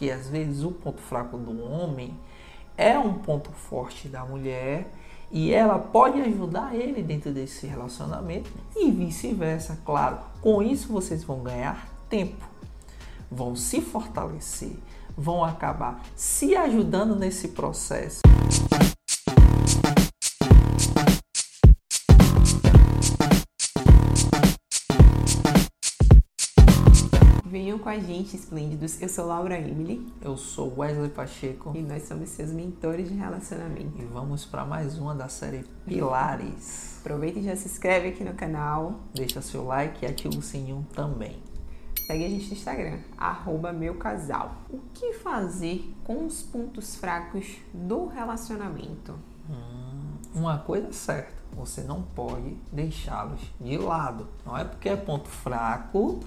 porque às vezes o ponto fraco do homem é um ponto forte da mulher e ela pode ajudar ele dentro desse relacionamento e vice-versa, claro. Com isso vocês vão ganhar tempo, vão se fortalecer, vão acabar se ajudando nesse processo. Venham com a gente, esplêndidos. Eu sou Laura Emily. Eu sou Wesley Pacheco. E nós somos seus mentores de relacionamento. E vamos para mais uma da série Pilares. Aproveita e já se inscreve aqui no canal. Deixa seu like e ativa o sininho também. Segue a gente no Instagram, arroba meu casal. O que fazer com os pontos fracos do relacionamento? Hum, uma coisa é certa, você não pode deixá-los de lado. Não é porque é ponto fraco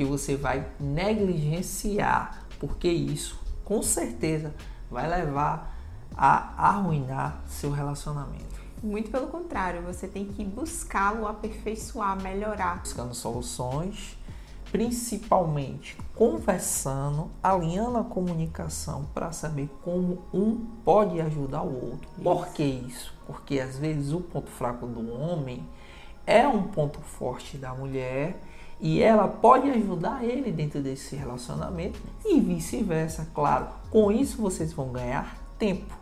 que você vai negligenciar, porque isso com certeza vai levar a arruinar seu relacionamento. Muito pelo contrário, você tem que buscá-lo aperfeiçoar, melhorar. Buscando soluções, principalmente conversando, alinhando a comunicação para saber como um pode ajudar o outro. Isso. Por que isso? Porque às vezes o ponto fraco do homem é um ponto forte da mulher e ela pode ajudar ele dentro desse relacionamento e vice-versa, claro. Com isso vocês vão ganhar tempo,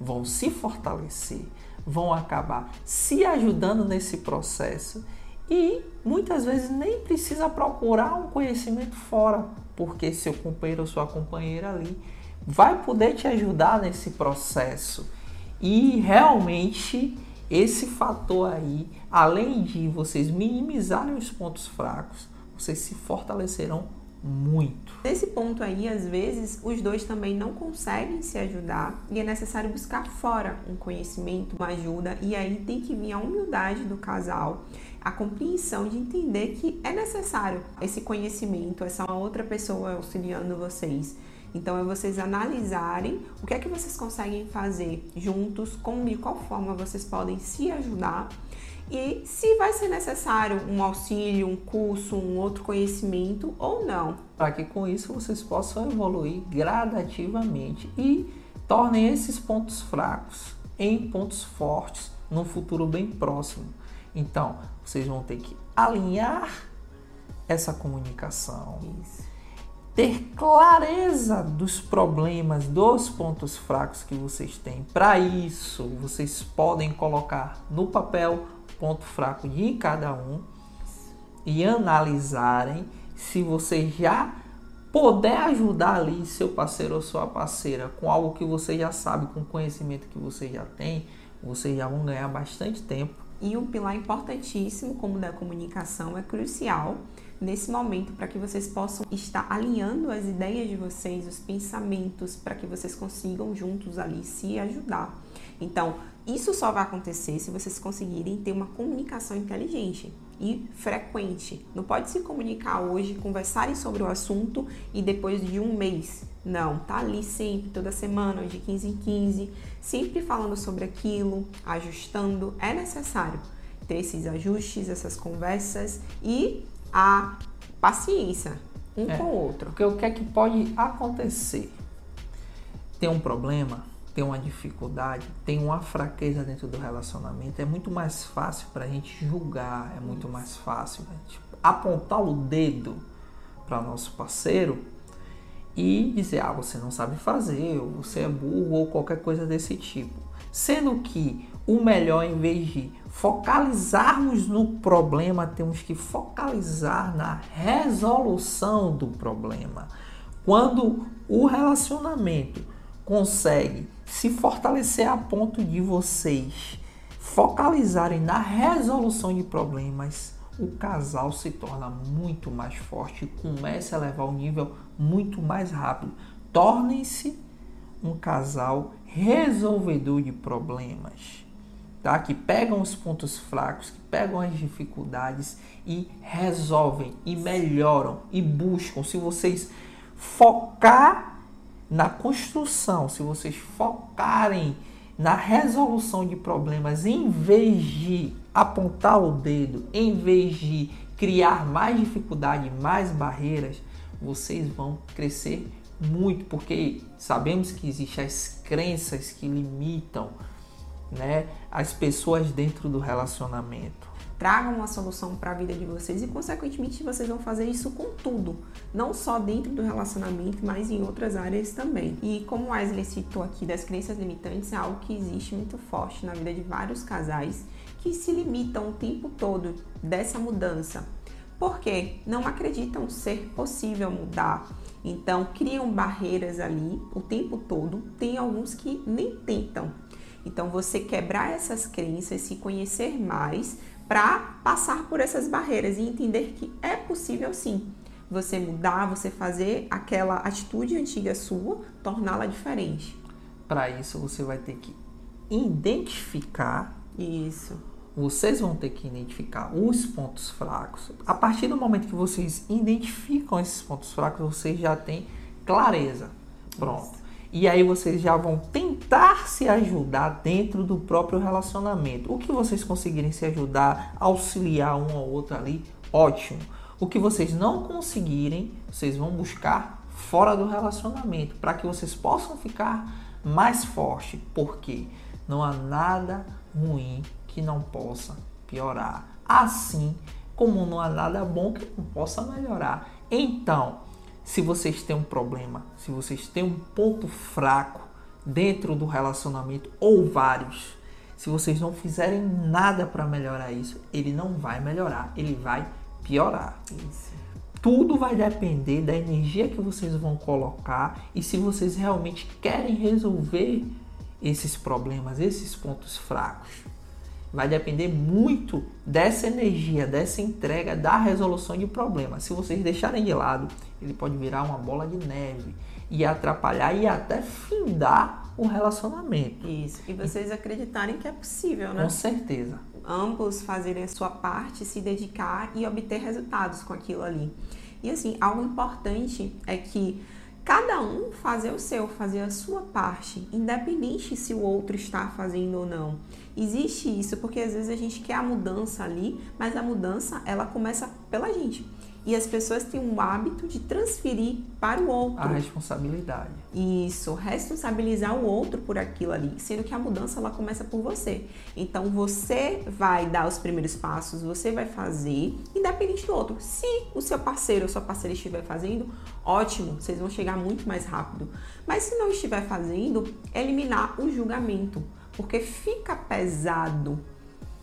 vão se fortalecer, vão acabar se ajudando nesse processo e muitas vezes nem precisa procurar um conhecimento fora, porque seu companheiro ou sua companheira ali vai poder te ajudar nesse processo. E realmente esse fator aí, além de vocês minimizarem os pontos fracos, vocês se fortalecerão muito. Nesse ponto aí, às vezes, os dois também não conseguem se ajudar e é necessário buscar fora um conhecimento, uma ajuda, e aí tem que vir a humildade do casal, a compreensão de entender que é necessário esse conhecimento, essa outra pessoa auxiliando vocês. Então é vocês analisarem o que é que vocês conseguem fazer juntos, como de qual forma vocês podem se ajudar e se vai ser necessário um auxílio, um curso, um outro conhecimento ou não. Para que com isso vocês possam evoluir gradativamente e tornem esses pontos fracos em pontos fortes no futuro bem próximo. Então, vocês vão ter que alinhar essa comunicação. Isso ter clareza dos problemas, dos pontos fracos que vocês têm. Para isso, vocês podem colocar no papel ponto fraco de cada um e analisarem se você já puder ajudar ali seu parceiro ou sua parceira com algo que você já sabe, com conhecimento que você já tem, vocês já vão ganhar bastante tempo. E um pilar importantíssimo, como da comunicação, é crucial nesse momento para que vocês possam estar alinhando as ideias de vocês, os pensamentos, para que vocês consigam juntos ali se ajudar. Então, isso só vai acontecer se vocês conseguirem ter uma comunicação inteligente e frequente. Não pode se comunicar hoje, conversarem sobre o assunto e depois de um mês. Não, tá ali sempre, toda semana, de 15 em 15, sempre falando sobre aquilo, ajustando. É necessário ter esses ajustes, essas conversas e a paciência um é, com o outro. Porque o que é que pode acontecer? Tem um problema, tem uma dificuldade, tem uma fraqueza dentro do relacionamento, é muito mais fácil para a gente julgar, é muito mais fácil a gente apontar o dedo para nosso parceiro e dizer, ah, você não sabe fazer, ou você é burro, ou qualquer coisa desse tipo. Sendo que o melhor, em vez de focalizarmos no problema, temos que focalizar na resolução do problema. Quando o relacionamento consegue se fortalecer a ponto de vocês focalizarem na resolução de problemas, o casal se torna muito mais forte e começa a levar o nível muito mais rápido. Tornem-se um casal resolvedor de problemas tá? que pegam os pontos fracos, que pegam as dificuldades e resolvem e melhoram e buscam. Se vocês focar na construção, se vocês focarem na resolução de problemas, em vez de apontar o dedo, em vez de criar mais dificuldade, mais barreiras, vocês vão crescer muito, porque sabemos que existem as crenças que limitam né, as pessoas dentro do relacionamento. Tragam uma solução para a vida de vocês e, consequentemente, vocês vão fazer isso com tudo, não só dentro do relacionamento, mas em outras áreas também. E como Wesley citou aqui das crenças limitantes, é algo que existe muito forte na vida de vários casais que se limitam o tempo todo dessa mudança. Porque não acreditam ser possível mudar. Então criam barreiras ali o tempo todo. Tem alguns que nem tentam. Então você quebrar essas crenças, se conhecer mais para passar por essas barreiras e entender que é possível sim você mudar, você fazer aquela atitude antiga sua, torná-la diferente. Para isso você vai ter que identificar isso. Vocês vão ter que identificar os pontos fracos. A partir do momento que vocês identificam esses pontos fracos, vocês já têm clareza. Pronto. Isso. E aí vocês já vão tentar se ajudar dentro do próprio relacionamento. O que vocês conseguirem se ajudar, auxiliar um ao outro ali, ótimo. O que vocês não conseguirem, vocês vão buscar fora do relacionamento para que vocês possam ficar mais forte, porque não há nada ruim que não possa piorar. Assim como não há nada bom que não possa melhorar. Então, se vocês têm um problema, se vocês têm um ponto fraco dentro do relacionamento ou vários, se vocês não fizerem nada para melhorar isso, ele não vai melhorar, ele vai piorar. Isso. Tudo vai depender da energia que vocês vão colocar e se vocês realmente querem resolver esses problemas, esses pontos fracos vai depender muito dessa energia, dessa entrega, da resolução de problemas. Se vocês deixarem de lado, ele pode virar uma bola de neve e atrapalhar e até findar o relacionamento. Isso. E vocês acreditarem que é possível, né? Com certeza. Ambos fazerem a sua parte, se dedicar e obter resultados com aquilo ali. E assim, algo importante é que cada um fazer o seu, fazer a sua parte, independente se o outro está fazendo ou não. Existe isso porque às vezes a gente quer a mudança ali, mas a mudança ela começa pela gente. E as pessoas têm um hábito de transferir para o outro. A responsabilidade. Isso, responsabilizar o outro por aquilo ali, sendo que a mudança ela começa por você. Então você vai dar os primeiros passos, você vai fazer, independente do outro. Se o seu parceiro ou sua parceira estiver fazendo, ótimo, vocês vão chegar muito mais rápido. Mas se não estiver fazendo, eliminar o julgamento, porque fica pesado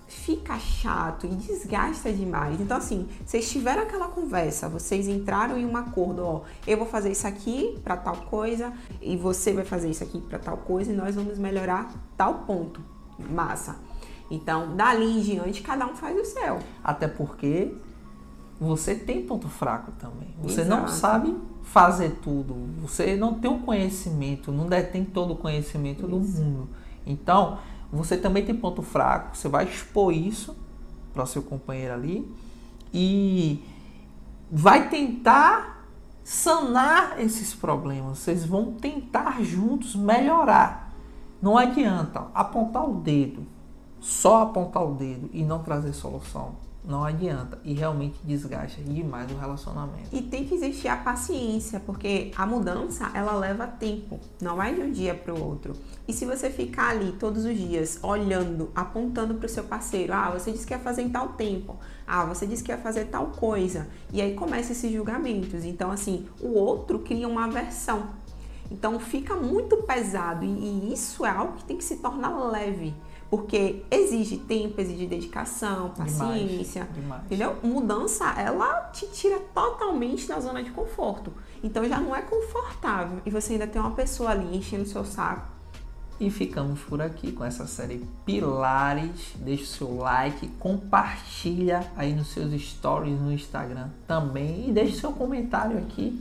fica chato e desgasta demais. Então, assim, vocês tiveram aquela conversa, vocês entraram em um acordo, ó, eu vou fazer isso aqui para tal coisa e você vai fazer isso aqui para tal coisa e nós vamos melhorar tal ponto. Massa. Então, dali em diante, cada um faz o seu. Até porque você tem ponto fraco também. Você Exato. não sabe fazer tudo. Você não tem o conhecimento, não detém todo o conhecimento isso. do mundo. Então, você também tem ponto fraco, você vai expor isso para o seu companheiro ali e vai tentar sanar esses problemas. Vocês vão tentar juntos melhorar. Não adianta apontar o dedo, só apontar o dedo e não trazer solução não adianta e realmente desgasta demais o relacionamento. E tem que existir a paciência, porque a mudança ela leva tempo, não é de um dia para o outro. E se você ficar ali todos os dias olhando, apontando para o seu parceiro, ah, você disse que ia fazer em tal tempo, ah, você disse que ia fazer tal coisa, e aí começa esses julgamentos. Então, assim, o outro cria uma aversão. Então fica muito pesado e, e isso é algo que tem que se tornar leve porque exige tempo, exige dedicação, paciência, demais, demais. entendeu? Mudança, ela te tira totalmente da zona de conforto. Então já não é confortável e você ainda tem uma pessoa ali enchendo o seu saco. E ficamos por aqui com essa série Pilares. Deixe o seu like, compartilha aí nos seus stories no Instagram também e deixe seu comentário aqui